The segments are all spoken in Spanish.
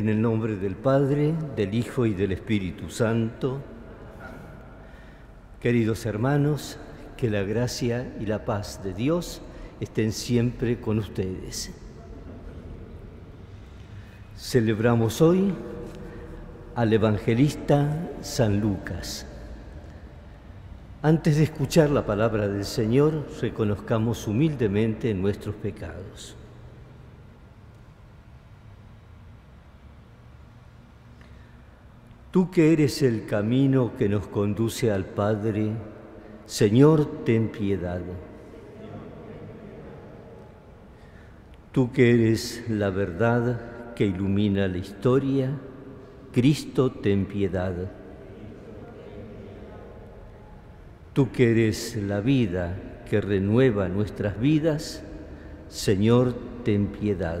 En el nombre del Padre, del Hijo y del Espíritu Santo, queridos hermanos, que la gracia y la paz de Dios estén siempre con ustedes. Celebramos hoy al evangelista San Lucas. Antes de escuchar la palabra del Señor, reconozcamos humildemente nuestros pecados. Tú que eres el camino que nos conduce al Padre, Señor, ten piedad. Tú que eres la verdad que ilumina la historia, Cristo, ten piedad. Tú que eres la vida que renueva nuestras vidas, Señor, ten piedad.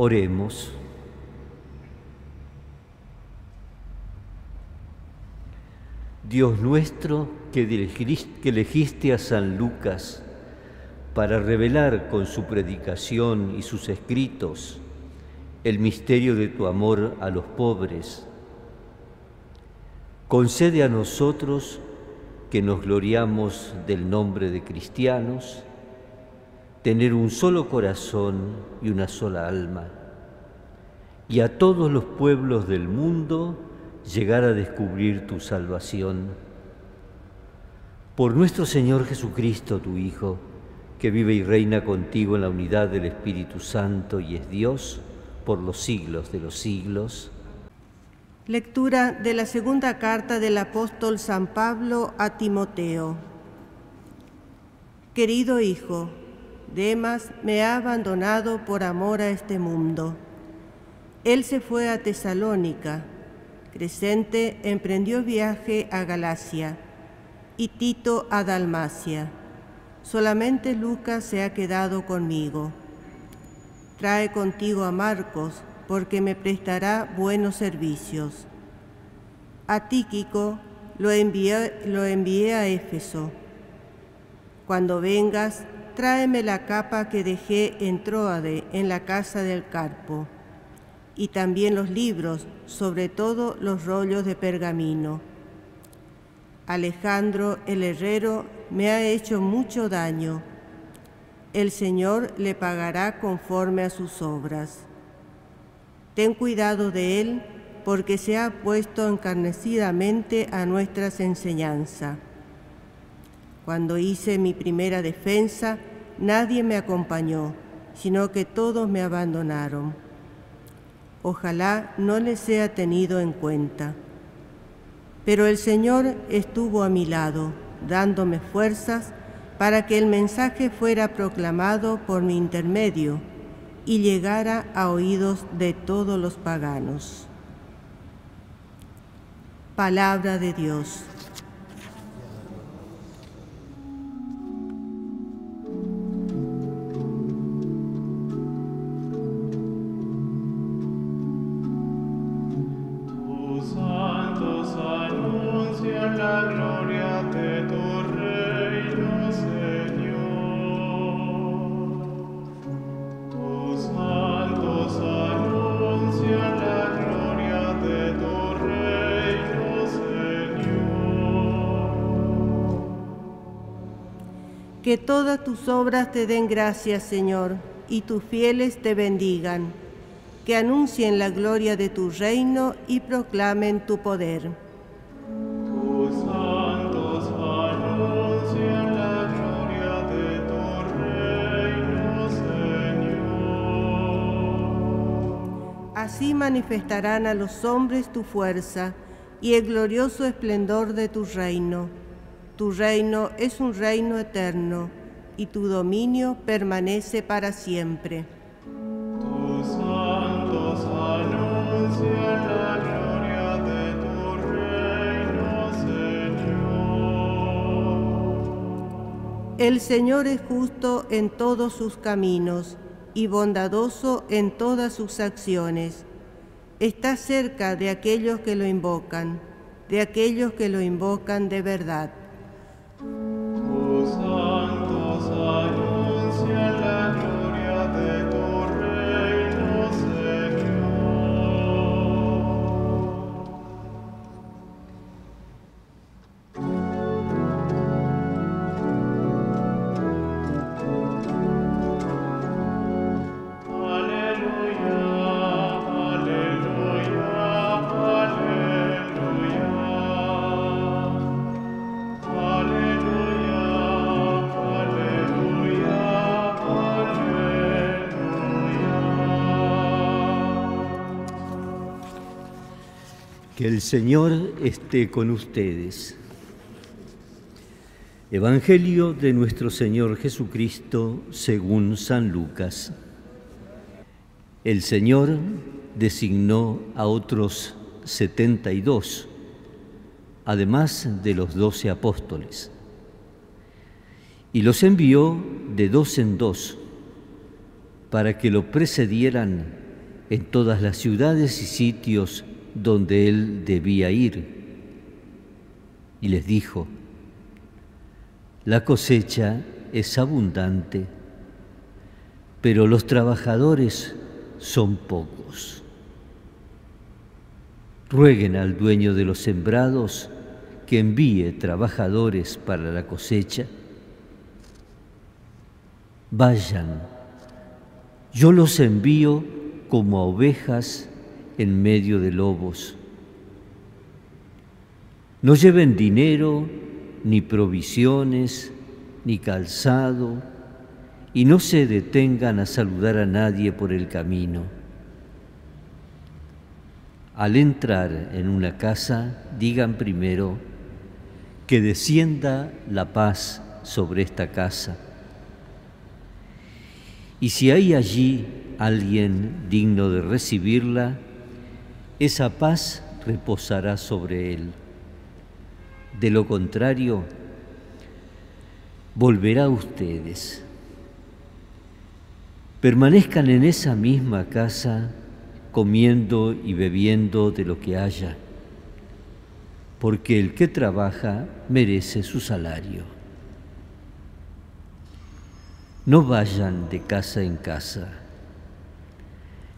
Oremos. Dios nuestro, que elegiste a San Lucas para revelar con su predicación y sus escritos el misterio de tu amor a los pobres, concede a nosotros que nos gloriamos del nombre de cristianos, tener un solo corazón y una sola alma y a todos los pueblos del mundo llegar a descubrir tu salvación. Por nuestro Señor Jesucristo, tu Hijo, que vive y reina contigo en la unidad del Espíritu Santo y es Dios por los siglos de los siglos. Lectura de la segunda carta del apóstol San Pablo a Timoteo. Querido Hijo, Demas me ha abandonado por amor a este mundo él se fue a Tesalónica, Crescente emprendió viaje a Galacia y Tito a Dalmacia. Solamente Lucas se ha quedado conmigo. Trae contigo a Marcos, porque me prestará buenos servicios. A Tíquico lo envié, lo envié a Éfeso. Cuando vengas, tráeme la capa que dejé en Troade, en la casa del Carpo y también los libros, sobre todo los rollos de pergamino. Alejandro el herrero me ha hecho mucho daño. El Señor le pagará conforme a sus obras. Ten cuidado de él, porque se ha puesto encarnecidamente a nuestras enseñanzas. Cuando hice mi primera defensa, nadie me acompañó, sino que todos me abandonaron. Ojalá no les sea tenido en cuenta. Pero el Señor estuvo a mi lado, dándome fuerzas para que el mensaje fuera proclamado por mi intermedio y llegara a oídos de todos los paganos. Palabra de Dios. Tus obras te den gracias, Señor, y tus fieles te bendigan. Que anuncien la gloria de tu reino y proclamen tu poder. Tus santos anuncian la gloria de tu reino, Señor. Así manifestarán a los hombres tu fuerza y el glorioso esplendor de tu reino tu reino es un reino eterno y tu dominio permanece para siempre. Tus santos anuncian la gloria de tu reino, Señor. El Señor es justo en todos sus caminos y bondadoso en todas sus acciones. Está cerca de aquellos que lo invocan, de aquellos que lo invocan de verdad. Que el Señor esté con ustedes. Evangelio de nuestro Señor Jesucristo según San Lucas. El Señor designó a otros setenta y dos, además de los doce apóstoles, y los envió de dos en dos para que lo precedieran en todas las ciudades y sitios donde él debía ir. Y les dijo, la cosecha es abundante, pero los trabajadores son pocos. Rueguen al dueño de los sembrados que envíe trabajadores para la cosecha. Vayan, yo los envío como a ovejas en medio de lobos. No lleven dinero, ni provisiones, ni calzado, y no se detengan a saludar a nadie por el camino. Al entrar en una casa, digan primero que descienda la paz sobre esta casa. Y si hay allí alguien digno de recibirla, esa paz reposará sobre él. De lo contrario, volverá a ustedes. Permanezcan en esa misma casa comiendo y bebiendo de lo que haya, porque el que trabaja merece su salario. No vayan de casa en casa.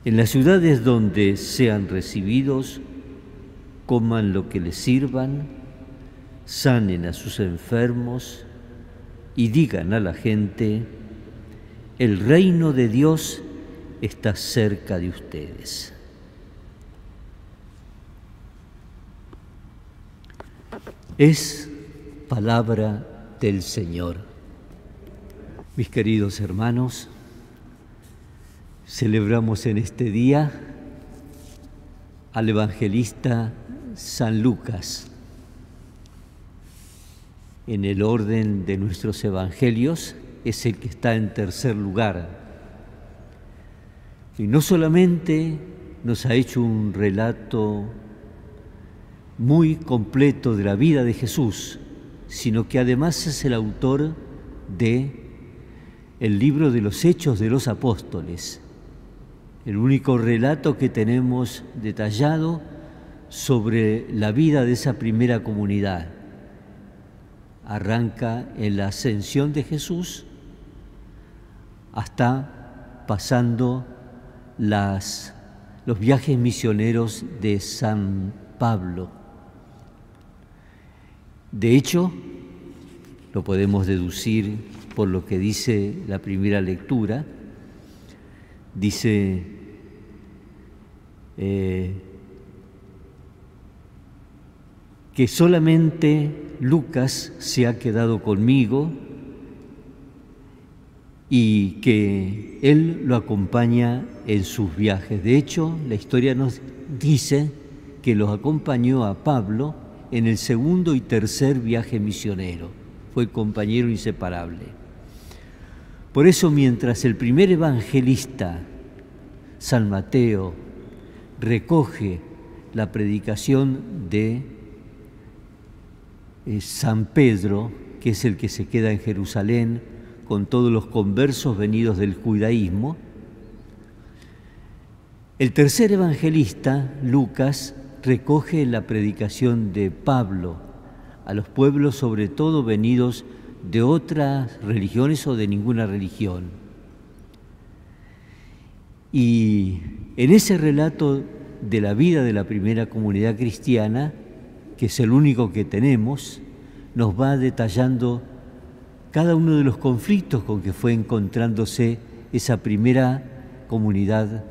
En las ciudades donde sean recibidos, coman lo que les sirvan, sanen a sus enfermos y digan a la gente, el reino de Dios está cerca de ustedes. Es palabra del Señor. Mis queridos hermanos, celebramos en este día al evangelista San Lucas. En el orden de nuestros evangelios es el que está en tercer lugar. Y no solamente nos ha hecho un relato muy completo de la vida de Jesús, sino que además es el autor de el libro de los Hechos de los Apóstoles, el único relato que tenemos detallado sobre la vida de esa primera comunidad. Arranca en la ascensión de Jesús hasta pasando los viajes misioneros de San Pablo. De hecho, lo podemos deducir por lo que dice la primera lectura, dice eh, que solamente Lucas se ha quedado conmigo y que él lo acompaña en sus viajes. De hecho, la historia nos dice que los acompañó a Pablo en el segundo y tercer viaje misionero. Fue compañero inseparable. Por eso mientras el primer evangelista, San Mateo, recoge la predicación de eh, San Pedro, que es el que se queda en Jerusalén con todos los conversos venidos del judaísmo, el tercer evangelista, Lucas, recoge la predicación de Pablo a los pueblos, sobre todo venidos de otras religiones o de ninguna religión. Y en ese relato de la vida de la primera comunidad cristiana, que es el único que tenemos, nos va detallando cada uno de los conflictos con que fue encontrándose esa primera comunidad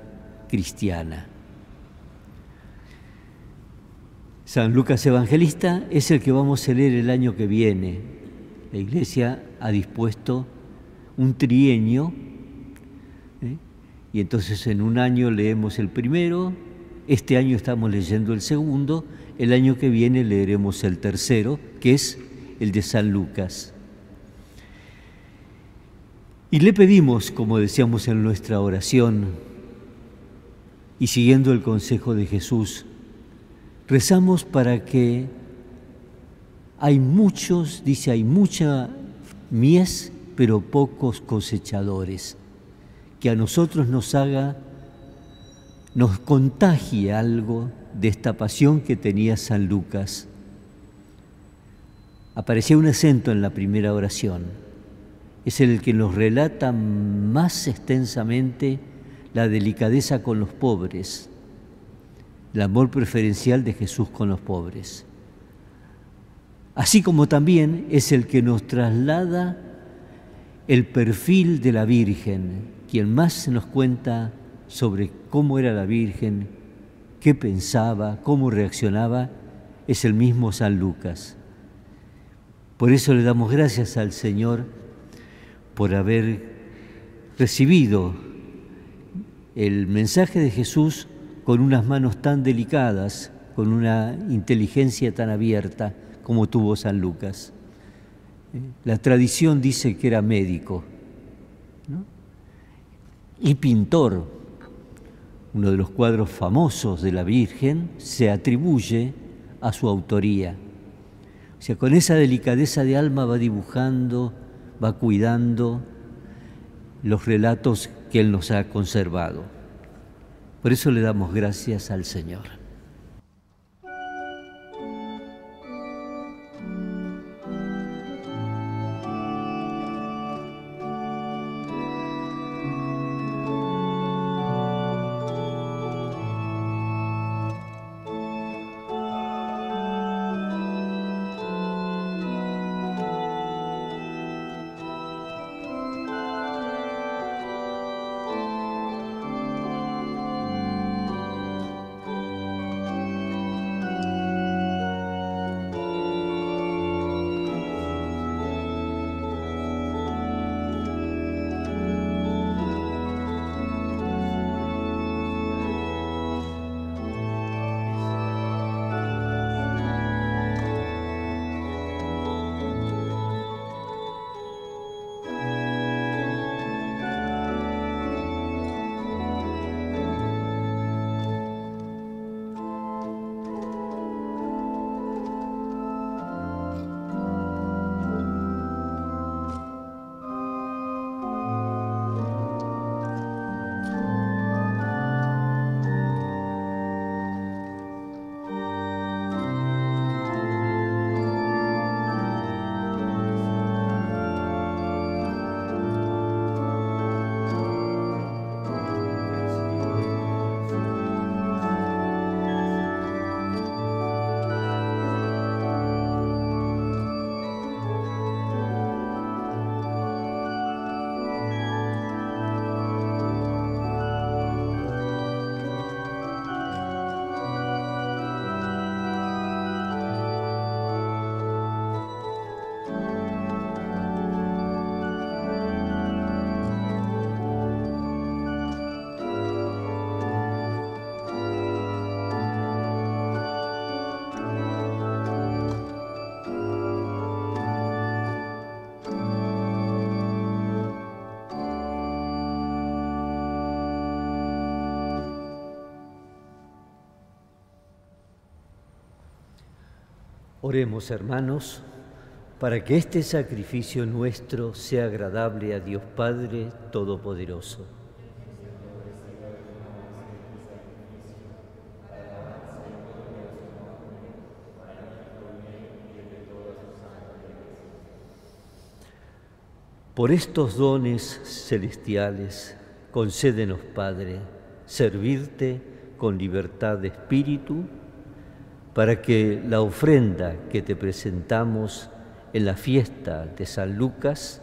cristiana. San Lucas Evangelista es el que vamos a leer el año que viene, la Iglesia ha dispuesto un trienio ¿eh? y entonces en un año leemos el primero, este año estamos leyendo el segundo, el año que viene leeremos el tercero, que es el de San Lucas. Y le pedimos, como decíamos en nuestra oración, y siguiendo el consejo de Jesús, rezamos para que hay muchos, dice, hay mucha mies, pero pocos cosechadores. Que a nosotros nos haga, nos contagie algo de esta pasión que tenía San Lucas. Aparecía un acento en la primera oración. Es el que nos relata más extensamente la delicadeza con los pobres, el amor preferencial de Jesús con los pobres así como también es el que nos traslada el perfil de la Virgen, quien más nos cuenta sobre cómo era la Virgen, qué pensaba, cómo reaccionaba, es el mismo San Lucas. Por eso le damos gracias al Señor por haber recibido el mensaje de Jesús con unas manos tan delicadas, con una inteligencia tan abierta como tuvo San Lucas. La tradición dice que era médico y pintor. Uno de los cuadros famosos de la Virgen se atribuye a su autoría. O sea, con esa delicadeza de alma va dibujando, va cuidando los relatos que Él nos ha conservado. Por eso le damos gracias al Señor. Oremos, hermanos, para que este sacrificio nuestro sea agradable a Dios Padre Todopoderoso. Por estos dones celestiales, concédenos, Padre, servirte con libertad de espíritu, para que la ofrenda que te presentamos en la fiesta de San Lucas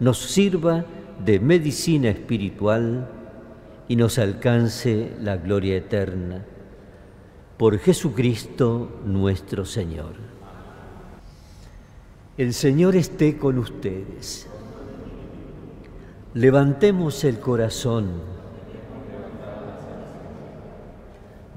nos sirva de medicina espiritual y nos alcance la gloria eterna. Por Jesucristo nuestro Señor. El Señor esté con ustedes. Levantemos el corazón.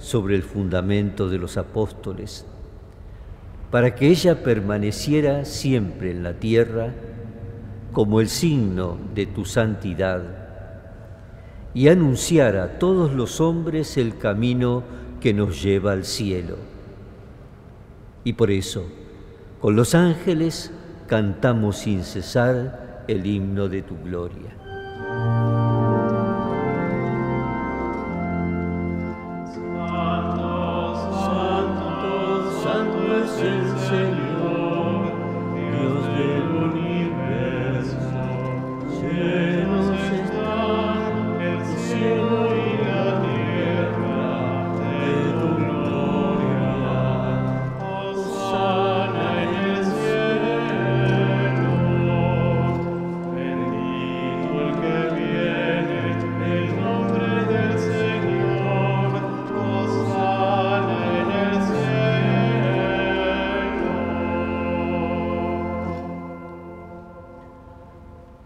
sobre el fundamento de los apóstoles, para que ella permaneciera siempre en la tierra como el signo de tu santidad y anunciara a todos los hombres el camino que nos lleva al cielo. Y por eso, con los ángeles cantamos sin cesar el himno de tu gloria.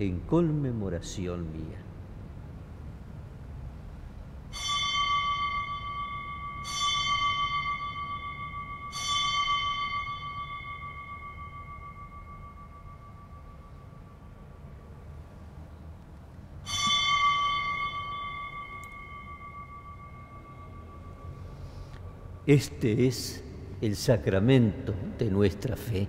en conmemoración mía. Este es el sacramento de nuestra fe.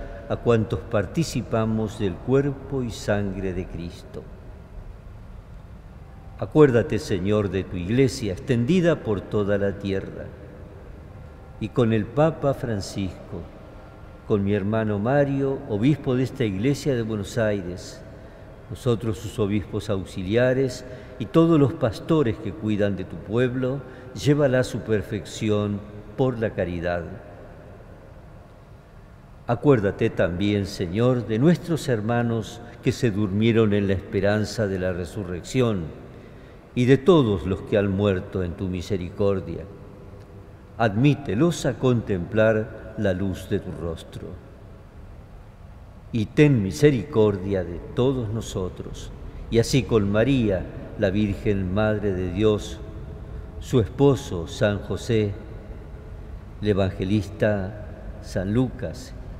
a cuantos participamos del cuerpo y sangre de Cristo. Acuérdate, Señor, de tu iglesia extendida por toda la tierra y con el Papa Francisco, con mi hermano Mario, obispo de esta iglesia de Buenos Aires, nosotros sus obispos auxiliares y todos los pastores que cuidan de tu pueblo, llévala a su perfección por la caridad. Acuérdate también, Señor, de nuestros hermanos que se durmieron en la esperanza de la resurrección y de todos los que han muerto en tu misericordia. Admítelos a contemplar la luz de tu rostro. Y ten misericordia de todos nosotros, y así con María, la Virgen Madre de Dios, su esposo San José, el evangelista San Lucas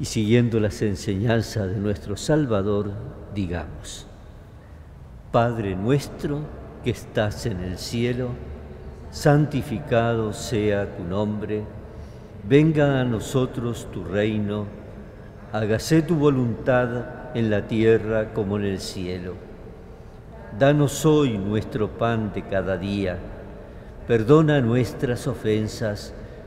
Y siguiendo las enseñanzas de nuestro Salvador, digamos, Padre nuestro que estás en el cielo, santificado sea tu nombre, venga a nosotros tu reino, hágase tu voluntad en la tierra como en el cielo. Danos hoy nuestro pan de cada día, perdona nuestras ofensas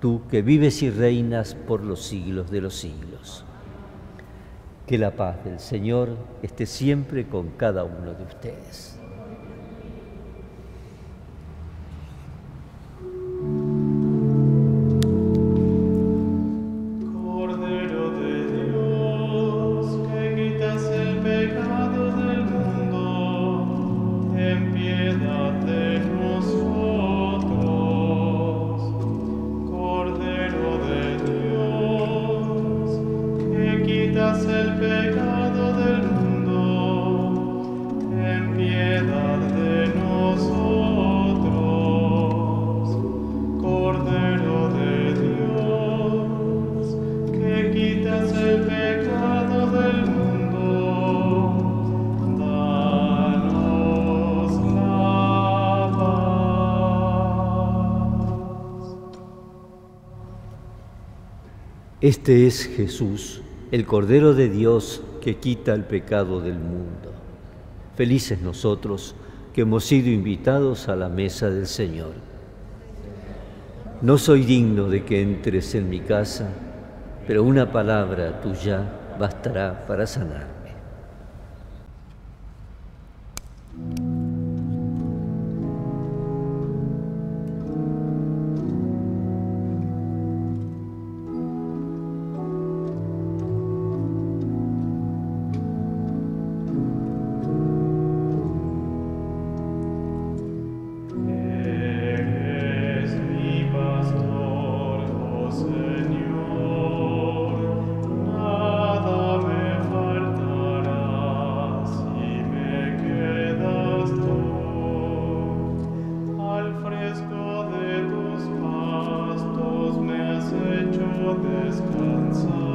Tú que vives y reinas por los siglos de los siglos. Que la paz del Señor esté siempre con cada uno de ustedes. Este es Jesús, el Cordero de Dios que quita el pecado del mundo. Felices nosotros que hemos sido invitados a la mesa del Señor. No soy digno de que entres en mi casa, pero una palabra tuya bastará para sanar. Gottes ganz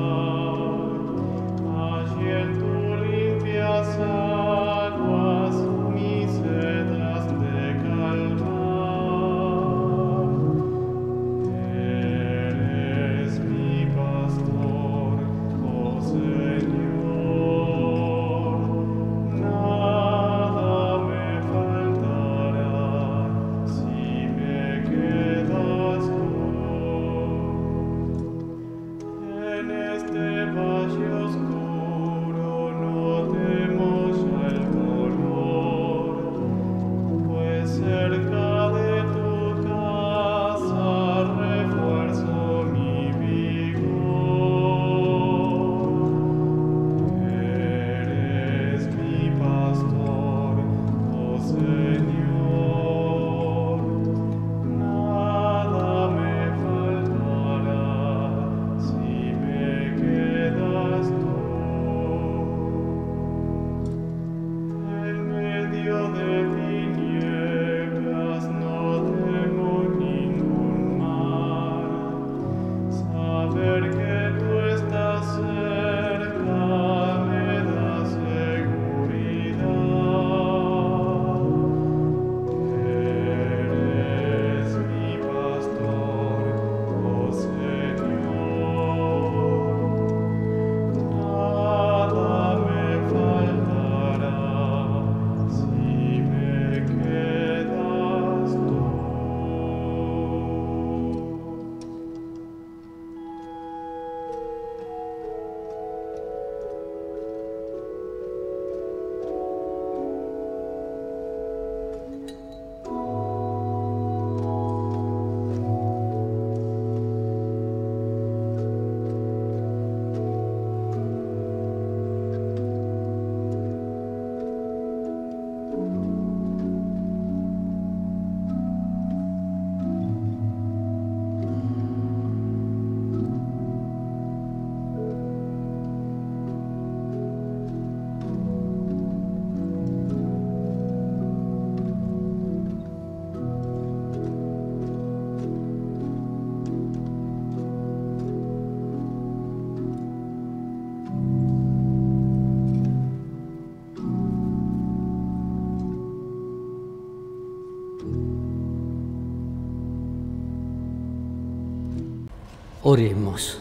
Oremos.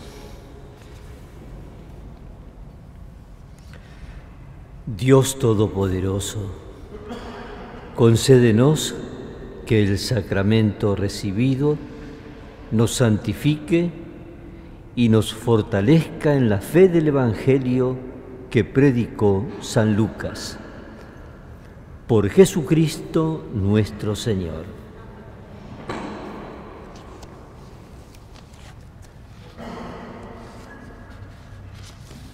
Dios Todopoderoso, concédenos que el sacramento recibido nos santifique y nos fortalezca en la fe del Evangelio que predicó San Lucas. Por Jesucristo nuestro Señor.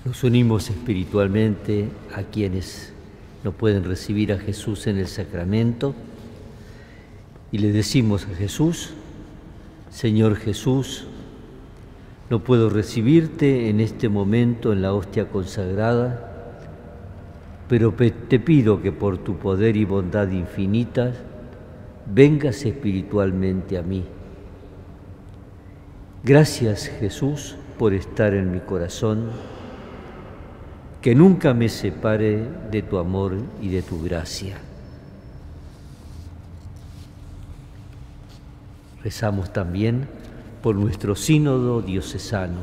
Nos unimos espiritualmente a quienes no pueden recibir a Jesús en el sacramento y le decimos a Jesús, Señor Jesús, no puedo recibirte en este momento en la hostia consagrada, pero te pido que por tu poder y bondad infinitas vengas espiritualmente a mí. Gracias Jesús por estar en mi corazón, que nunca me separe de tu amor y de tu gracia. Rezamos también por nuestro sínodo diocesano.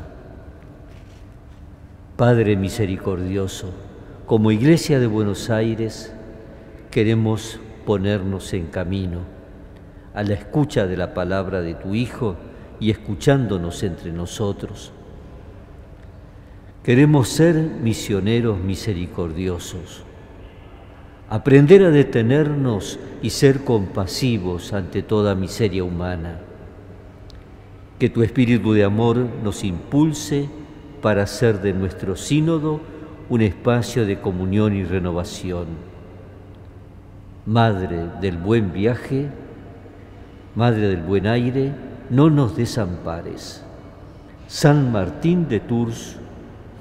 Padre misericordioso, como Iglesia de Buenos Aires queremos ponernos en camino a la escucha de la palabra de tu Hijo y escuchándonos entre nosotros. Queremos ser misioneros misericordiosos aprender a detenernos y ser compasivos ante toda miseria humana. Que tu espíritu de amor nos impulse para hacer de nuestro sínodo un espacio de comunión y renovación. Madre del buen viaje, Madre del buen aire, no nos desampares. San Martín de Tours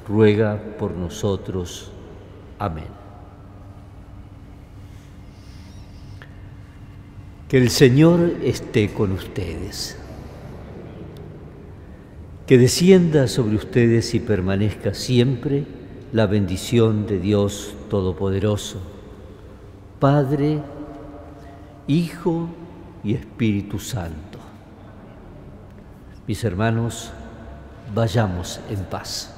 ruega por nosotros. Amén. Que el Señor esté con ustedes. Que descienda sobre ustedes y permanezca siempre la bendición de Dios Todopoderoso, Padre, Hijo y Espíritu Santo. Mis hermanos, vayamos en paz.